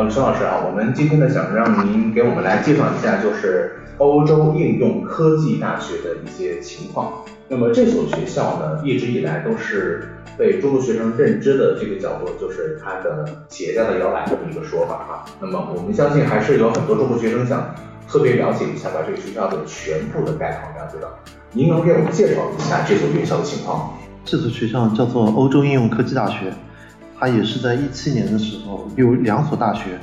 好，陈老师啊，我们今天呢想让您给我们来介绍一下，就是欧洲应用科技大学的一些情况。那么这所学校呢，一直以来都是被中国学生认知的这个角度，就是它的企业家的摇篮这么一个说法哈。那么我们相信还是有很多中国学生想特别了解一下，把这个学校的全部的概况了解到。您能给我们介绍一下这所院校的情况吗？这所学校叫做欧洲应用科技大学，它也是在一七年的时候由两所大学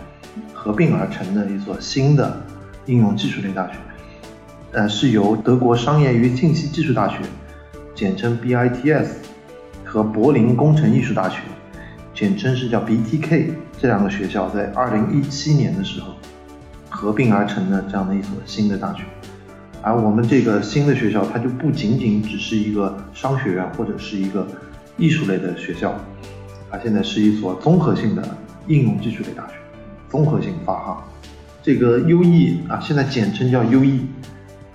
合并而成的一所新的应用技术类大学。呃，是由德国商业与信息技术大学，简称 BITS，和柏林工程艺术大学，简称是叫 BTK，这两个学校在二零一七年的时候合并而成的这样的一所新的大学。而我们这个新的学校，它就不仅仅只是一个商学院或者是一个艺术类的学校，它现在是一所综合性的应用技术类大学，综合性发哈。这个 UE 啊，现在简称叫 UE。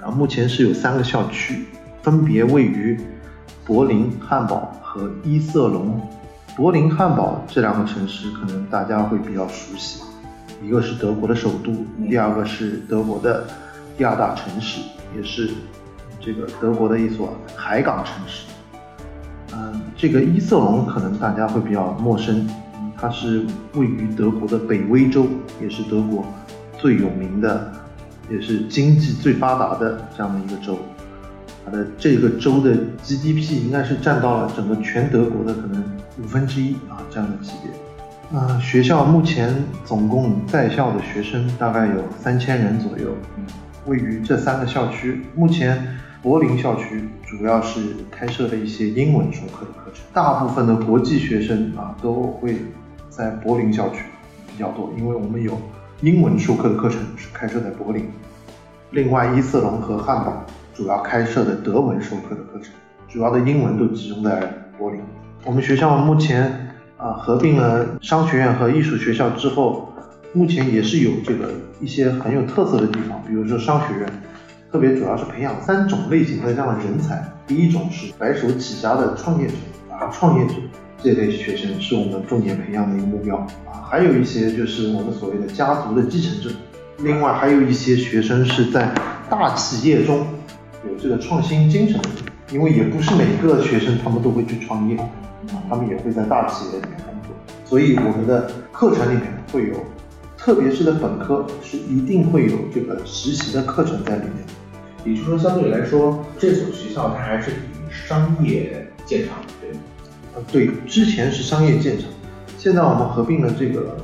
啊，目前是有三个校区，分别位于柏林、汉堡和伊瑟隆。柏林、汉堡这两个城市可能大家会比较熟悉，一个是德国的首都，第二个是德国的第二大城市，也是这个德国的一所海港城市。这个伊瑟隆可能大家会比较陌生，它是位于德国的北威州，也是德国最有名的。也是经济最发达的这样的一个州，它的这个州的 GDP 应该是占到了整个全德国的可能五分之一啊这样的级别。那学校目前总共在校的学生大概有三千人左右，位于这三个校区。目前柏林校区主要是开设了一些英文授课的课程，大部分的国际学生啊都会在柏林校区比较多，因为我们有。英文授课的课程是开设在柏林，另外伊瑟隆和汉堡主要开设的德文授课的课程，主要的英文都集中在柏林。我们学校目前啊合并了商学院和艺术学校之后，目前也是有这个一些很有特色的地方，比如说商学院，特别主要是培养三种类型的这样的人才，第一种是白手起家的创业者啊创业者。这类学生是我们重点培养的一个目标。啊，还有一些就是我们所谓的家族的继承者，另外还有一些学生是在大企业中有这个创新精神，因为也不是每个学生他们都会去创业啊，他们也会在大企业里面工作，所以我们的课程里面会有，特别是的本科是一定会有这个实习的课程在里面，也就是说相对来说这所学校它还是以商业见长。呃，对，之前是商业建厂，现在我们合并了这个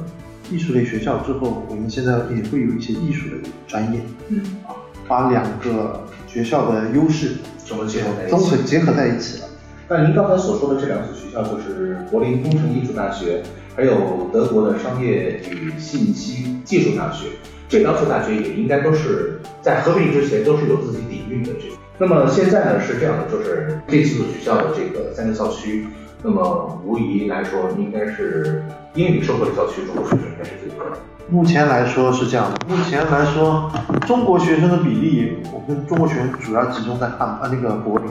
艺术类学校之后，我们现在也会有一些艺术类专业，嗯，啊，把两个学校的优势综合结合在一起，综合结合在一起了。那您刚才所说的这两所学校，就是柏林工程艺术大学，还有德国的商业与信息技术大学，这两所大学也应该都是在合并之前都是有自己底蕴的。这，那么现在呢是这样的，就是这四所学校的这个三个校区。那么无疑来说，应该是英语授课的校区，中国学应该是最多的。目前来说是这样的。目前来说，中国学生的比例，我们中国学生主要集中在汉啊那个柏林、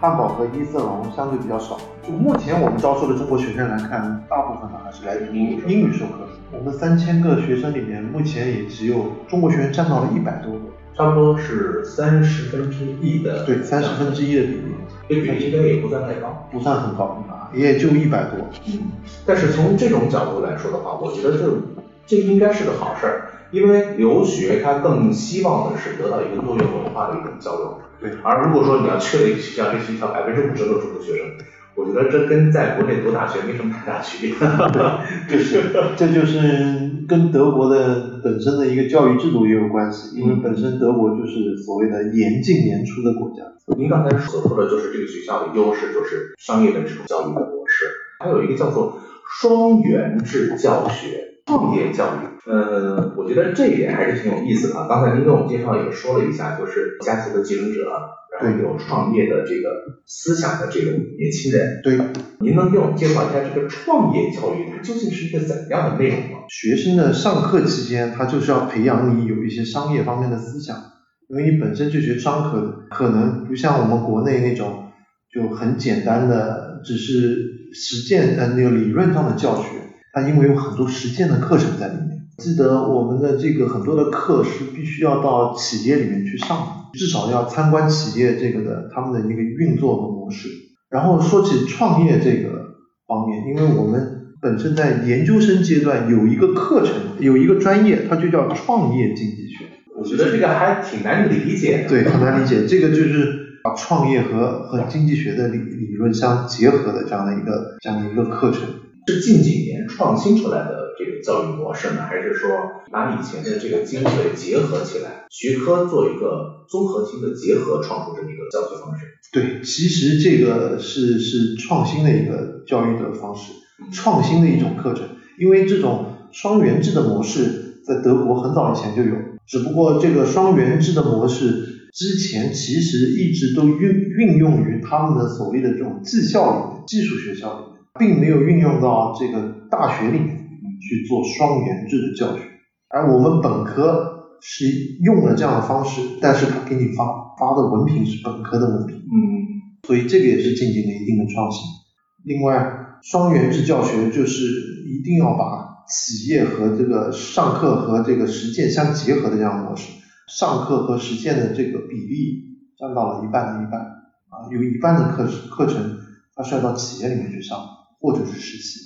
汉堡和伊瑟隆相对比较少。就目前我们招收的中国学生来看，大部分呢还是来自于英语授课。我们三千个学生里面，目前也只有中国学生占到了一百多个。差不多是三十分之一的，对，三十分之一的比例，这比例应该也不算太高，不算很高啊，也就一百多。嗯，但是从这种角度来说的话，我觉得这这应该是个好事儿，因为留学它更希望的是得到一个多元文化的一种交流。对，而如果说你要去了一个学校，这学校百分之五十都是中国学生。我觉得这跟在国内读大学没什么太大区别，就是，这就是跟德国的本身的一个教育制度也有关系，因为本身德国就是所谓的严进严出的国家。您刚才所说的就是这个学校的优势，就是商业的这种教育的模式，还有一个叫做双元制教学、创业教育。呃，我觉得这一点还是挺有意思的。刚才您跟我们介绍也说了一下，就是家族的继承者。然后有创业的这个思想的这个年轻人，对，您能给我们介绍一下这个创业教育它究竟是一个怎样的内容吗？学生的上课期间，他就是要培养你有一些商业方面的思想，因为你本身就学商科的，可能不像我们国内那种就很简单的，只是实践呃那个理论上的教学，它因为有很多实践的课程在里面，记得我们的这个很多的课是必须要到企业里面去上的，至少要参观企业这个的他们的一个运作和模式。然后说起创业这个方面，因为我们本身在研究生阶段有一个课程，有一个专业，它就叫创业经济学。我觉得这个还挺难理解的。对，很难理解。这个就是把创业和和经济学的理理论相结合的这样的一个这样的一个课程。是近几年创新出来的这个教育模式呢，还是说把以前的这个精髓结合起来，学科做一个综合性的结合，创出这么一个教学方式？对，其实这个是是创新的一个教育的方式，创新的一种课程。因为这种双元制的模式在德国很早以前就有，只不过这个双元制的模式之前其实一直都运运用于他们的所谓的这种技校里面、技术学校里面。并没有运用到这个大学里面去做双元制的教学，而我们本科是用了这样的方式，但是他给你发发的文凭是本科的文凭，嗯，所以这个也是进行了一定的创新。另外，双元制教学就是一定要把企业和这个上课和这个实践相结合的这样模式，上课和实践的这个比例占到了一半的一半，啊，有一半的课课程它是要到企业里面去上。或者是实习，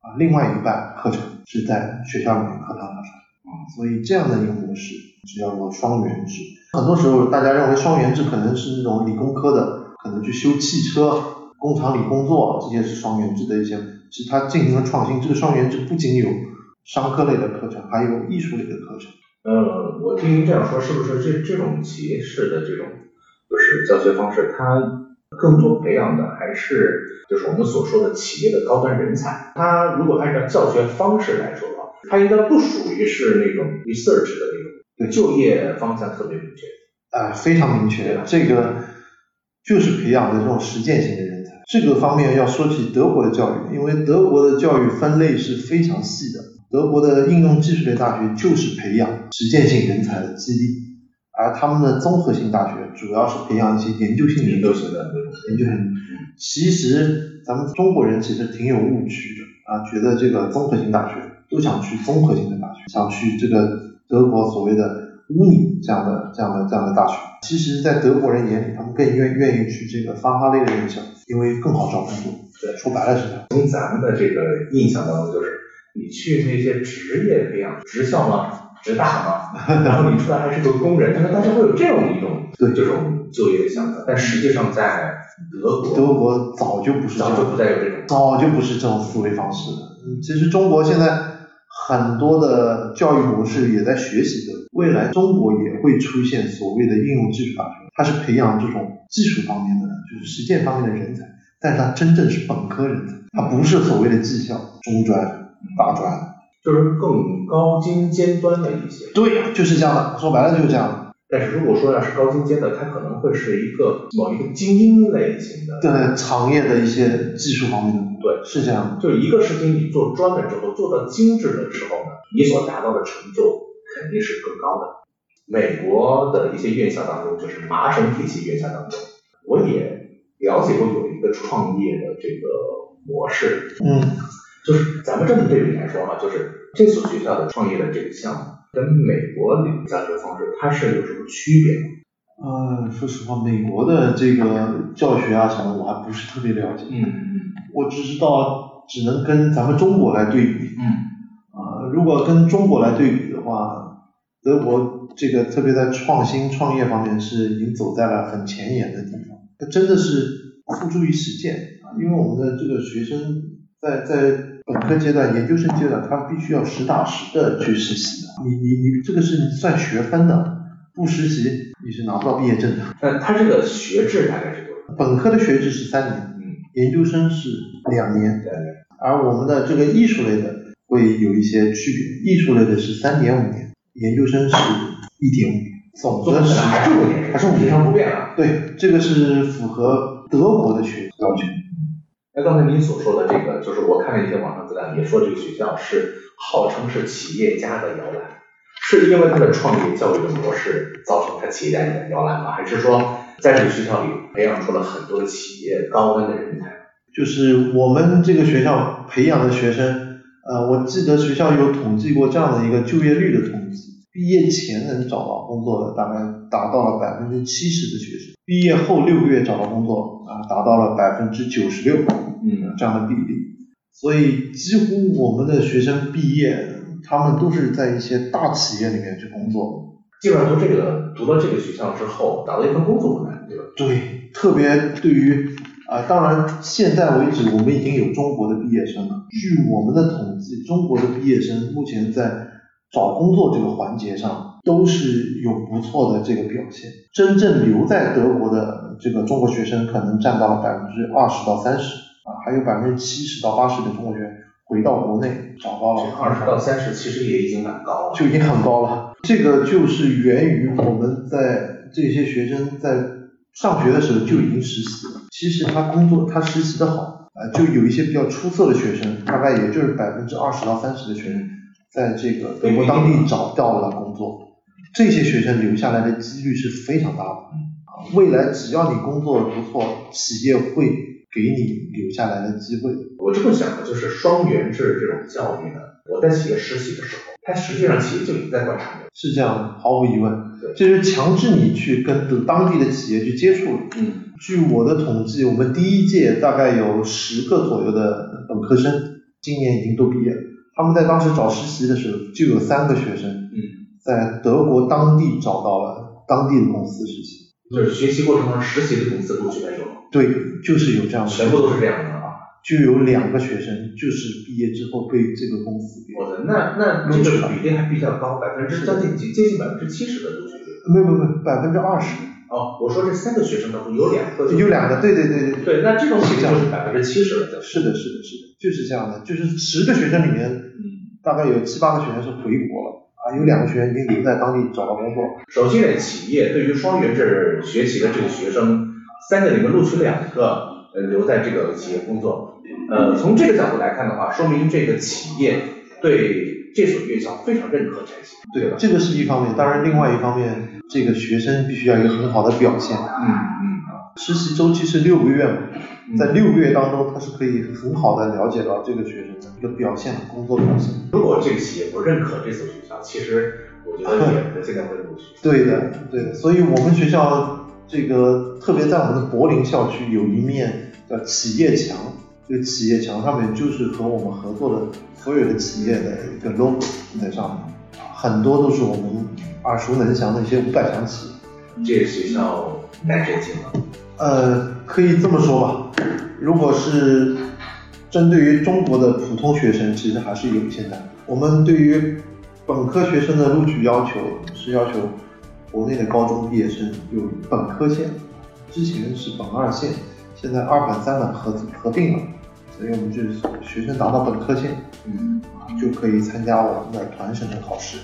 啊，另外一半课程是在学校里面课堂上上，啊，所以这样的一个模式是叫做双元制。很多时候大家认为双元制可能是那种理工科的，可能去修汽车、工厂里工作，这些是双元制的一些，其实它进行了创新。这个双元制不仅有商科类的课程，还有艺术类的课程。呃，我听您这样说，是不是这这种企业式的这种就是教学方式，它？更多培养的还是就是我们所说的企业的高端人才。它如果按照教学方式来说的话，它应该不属于是那种 research 的那种，就业方向特别明确。啊，非常明确，这个就是培养的这种实践型的人才。这个方面要说起德国的教育，因为德国的教育分类是非常细的。德国的应用技术类大学就是培养实践性人才的基地。而他们的综合性大学主要是培养一些研究性研究型的那种研究型。其实咱们中国人其实挺有误区的啊，觉得这个综合性大学都想去综合性的大学，想去这个德国所谓的乌尼这样的这样的这样的大学。其实，在德国人眼里，他们更愿愿意去这个发哈类的院校，因为更好找工作。对，说白了是这样。从咱们的这个印象当中，就是你去那些职业培养职校吗？职大嘛，然后你出来还是个工人，但是大家会有这样一种对这种就业的想法，但实际上在德国，德国早就不是早就不再有这种，早就不是这种思维方式了。嗯，其实中国现在很多的教育模式也在学习的，未来中国也会出现所谓的应用技术大学，它是培养这种技术方面的，就是实践方面的人才，但是它真正是本科人才，它不是所谓的技校、中专、大专。就是更高精尖端的一些，对呀，就是这样的，说白了就是这样的。但是如果说要是高精尖的，它可能会是一个某一个精英类型的，对，行业的一些技术方面的，对，是这样。就一个事情你做专了之后，做到精致的时候呢，你所达到的成就肯定是更高的。美国的一些院校当中，就是麻省体系院校当中，我也了解过有一个创业的这个模式，嗯。就是咱们这么对比来说哈，就是这所学校的创业的这个项目，跟美国的教学方式它是有什么区别吗？呃，说实话，美国的这个教学啊什么，我还不是特别了解。嗯嗯。我只知道，只能跟咱们中国来对比。嗯。啊，如果跟中国来对比的话，德国这个特别在创新创业方面是已经走在了很前沿的地方。它真的是付诸于实践啊，因为我们的这个学生在在。本科阶段、研究生阶段，他必须要实打实的去实习的。你你你，这个是你算学分的，不实习你是拿不到毕业证的。那他这个学制大概是多少？本科的学制是三年，嗯，研究生是两年，对。而我们的这个艺术类的会有一些区别，艺术类的是三点五年，研究生是一点五年，总的是还是五年，还是五年不变啊？对，这个是符合德国的学要求。那刚才您所说的这个，就是我看了一些网上资料，也说这个学校是号称是企业家的摇篮，是因为它的创业教育的模式造成它企业家的摇篮吗？还是说在这个学校里培养出了很多企业高端的人才？就是我们这个学校培养的学生，呃，我记得学校有统计过这样的一个就业率的统计，毕业前能找到工作的大概达到了百分之七十的学生，毕业后六个月找到工作啊，达到了百分之九十六，嗯，这样的比例。所以几乎我们的学生毕业，他们都是在一些大企业里面去工作。基本上读这个读到这个学校之后，找到一份工作不难，对吧？对，特别对于啊、当然现在为止我们已经有中国的毕业生了。据我们的统计，中国的毕业生目前在找工作这个环节上都是有不错的这个表现。真正留在德国的这个中国学生可能占到了百分之二十到三十啊，还有百分之七十到八十的中国学生回到国内找到了二十到三十其实也已经蛮高了。就已经很高了。这个就是源于我们在这些学生在上学的时候就已经实习了。其实他工作他实习的好，啊、就有一些比较出色的学生，大概也就是百分之二十到三十的学生，在这个德国当地找到了工作。这些学生留下来的几率是非常大的。啊未来只要你工作不错，企业会给你留下来的机会。我这么想的，就是双元制这种教育呢，我在企业实习的时候，它实际上企业就已经在观察你。是这样，毫无疑问对，这就是强制你去跟当地的企业去接触了。嗯，据我的统计，我们第一届大概有十个左右的本科生，今年已经都毕业了。他们在当时找实习的时候，就有三个学生嗯，在德国当地找到了当地的公司实习。就是学习过程中实习的公司录取没有，对，就是有这样的，全部都是这样的啊。就有两个学生就是毕业之后被这个公司给，我的那那这个比例还比较高，百分之将近接接近百分之七十的录取率。没有没有没有百分之二十，哦，我说这三个学生当中有两个就有两个，对对对对对，那这种比例就是百分之七十了，就是的，是的，是的，就是这样的，就是十个学生里面嗯，大概有七八个学生是回国了啊，有两个学员已经留在当地找到工作。首先呢，企业对于双元制学习的这个学生，三个里面录取两个，呃，留在这个企业工作。呃，从这个角度来看的话，说明这个企业对这所院校非常认可才行，对吧？这个是一方面，当然另外一方面，这个学生必须要有一个很好的表现。嗯嗯实习周期是六个月嘛，嗯在六个月当中，他是可以很好的了解到这个学生的一个表现和工作表现。如果这个企业不认可这所学校，其实我觉得也 不见得会录取。对的，对的，所以我们学校这个特别在我们的柏林校区有一面叫企业墙，这个企业墙上面就是和我们合作的所有的企业的一个 logo 在上面，很多都是我们耳熟能详的一些五百强企业。这个学校带谁进了？呃，可以这么说吧，如果是针对于中国的普通学生，其实还是有一些难。我们对于本科学生的录取要求是要求国内的高中毕业生有本科线，之前是本二线，现在二本三本合合并了，所以我们就是学生达到本科线嗯，就可以参加我们的团审的考试。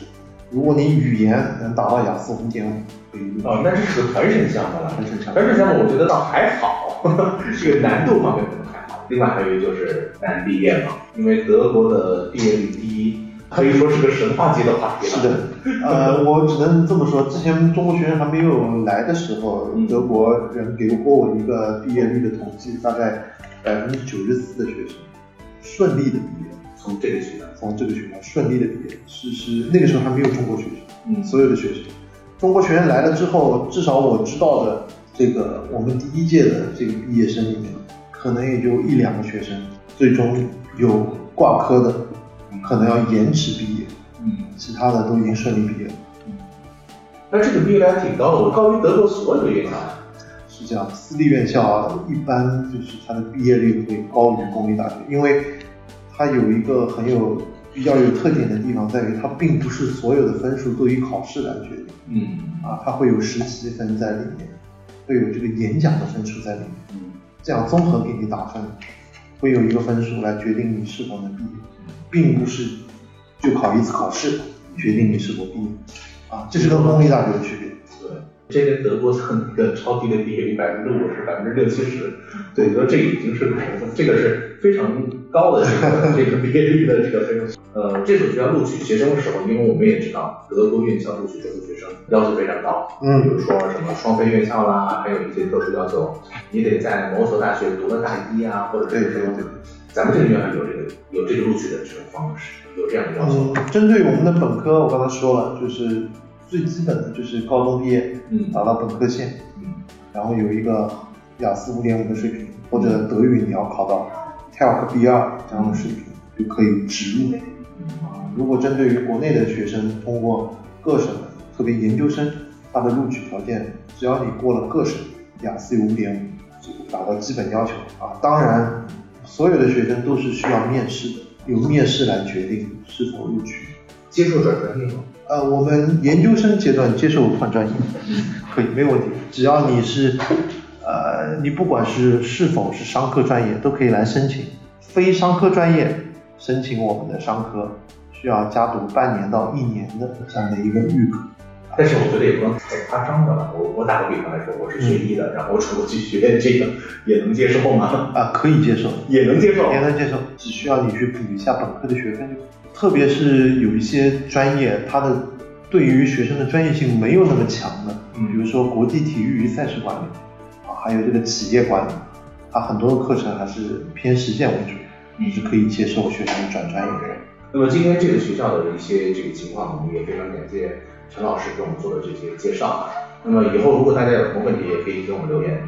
如果你语言能达到雅思五点五，哦，那这是个团审项目了。团审项目我觉得倒还好，这个难度方面可能还好。另外还有就是难毕业嘛，因为德国的毕业率低，可以说是个神话级的话题了。是的，呃，我只能这么说。之前中国学生还没有来的时候，嗯德国人给过我一个毕业率的统计，大概百分之九十四的学生顺利的毕业，从这个学校，从这个学校顺利的毕业，是是那个时候还没有中国学生，嗯所有的学生，中国学生来了之后，至少我知道的这个我们第一届的这个毕业生里面，可能也就一两个学生最终有挂科的，可能要延迟毕业。嗯，其他的都已经顺利毕业了。那这个毕业率还挺高的，我高于德国所有的院校。是这样，私立院校啊一般就是它的毕业率会高于公立大学，因为它有一个很有比较有特点的地方在于，它并不是所有的分数都以考试来决定。嗯。啊，它会有实习分在里面，会有这个演讲的分数在里面，嗯。这样综合给你打分，会有一个分数来决定你是否能毕业，并不是就考一次考试决定你是否毕业。啊，这是跟公立大学的区别。对，这跟德国的那个超低的毕业率百分之五十、百分之六七十，对。我觉得这已经是个什么？这个是非常高的这个这个毕业率的这个分数。呃，这所学校录取学生的时候，因为我们也知道德国院校录取中国学生要求非常高，嗯比如说什么双非院校啦，还有一些特殊要求，你得在某所大学读了大一啊，或者是什么对对对咱们这个院校有这个有这个录取的这种方式，有这样的要求。嗯，针对我们的本科，我刚才说了，就是最基本的就是高中毕业，嗯达到本科线，嗯然后有一个雅思五点五的水平，或者德语你要考到 TELC B 二这样的水平，就可以直入。啊，如果针对于国内的学生，通过各省，特别研究生，他的录取条件，只要你过了各省雅思有五点五，就达到基本要求啊。当然，所有的学生都是需要面试的，由面试来决定是否录取。接受转专业吗？呃，我们研究生阶段接受换专业，可以没有问题，只要你是，呃，你不管是是否是商科专业，都可以来申请。非商科专业申请我们的商科，需要加读半年到一年的这样的一个预科。但是我觉得也不能太夸张的吧。我我打个比方来说，我是学医的，然后我出国去学这个，也能接受吗？啊，可以接受，也能接受。也能接受，只需要你去补一下本科的学分就。特别是有一些专业，它的对于学生的专业性没有那么强的，嗯比如说国际体育与赛事管理，啊，还有这个企业管理，它很多的课程还是偏实践为主，你是可以接受学生转专业的。那么今天这个学校的一些这个情况，我们也非常感谢陈老师给我们做的这些介绍。那么以后如果大家有什么问题，也可以给我们留言。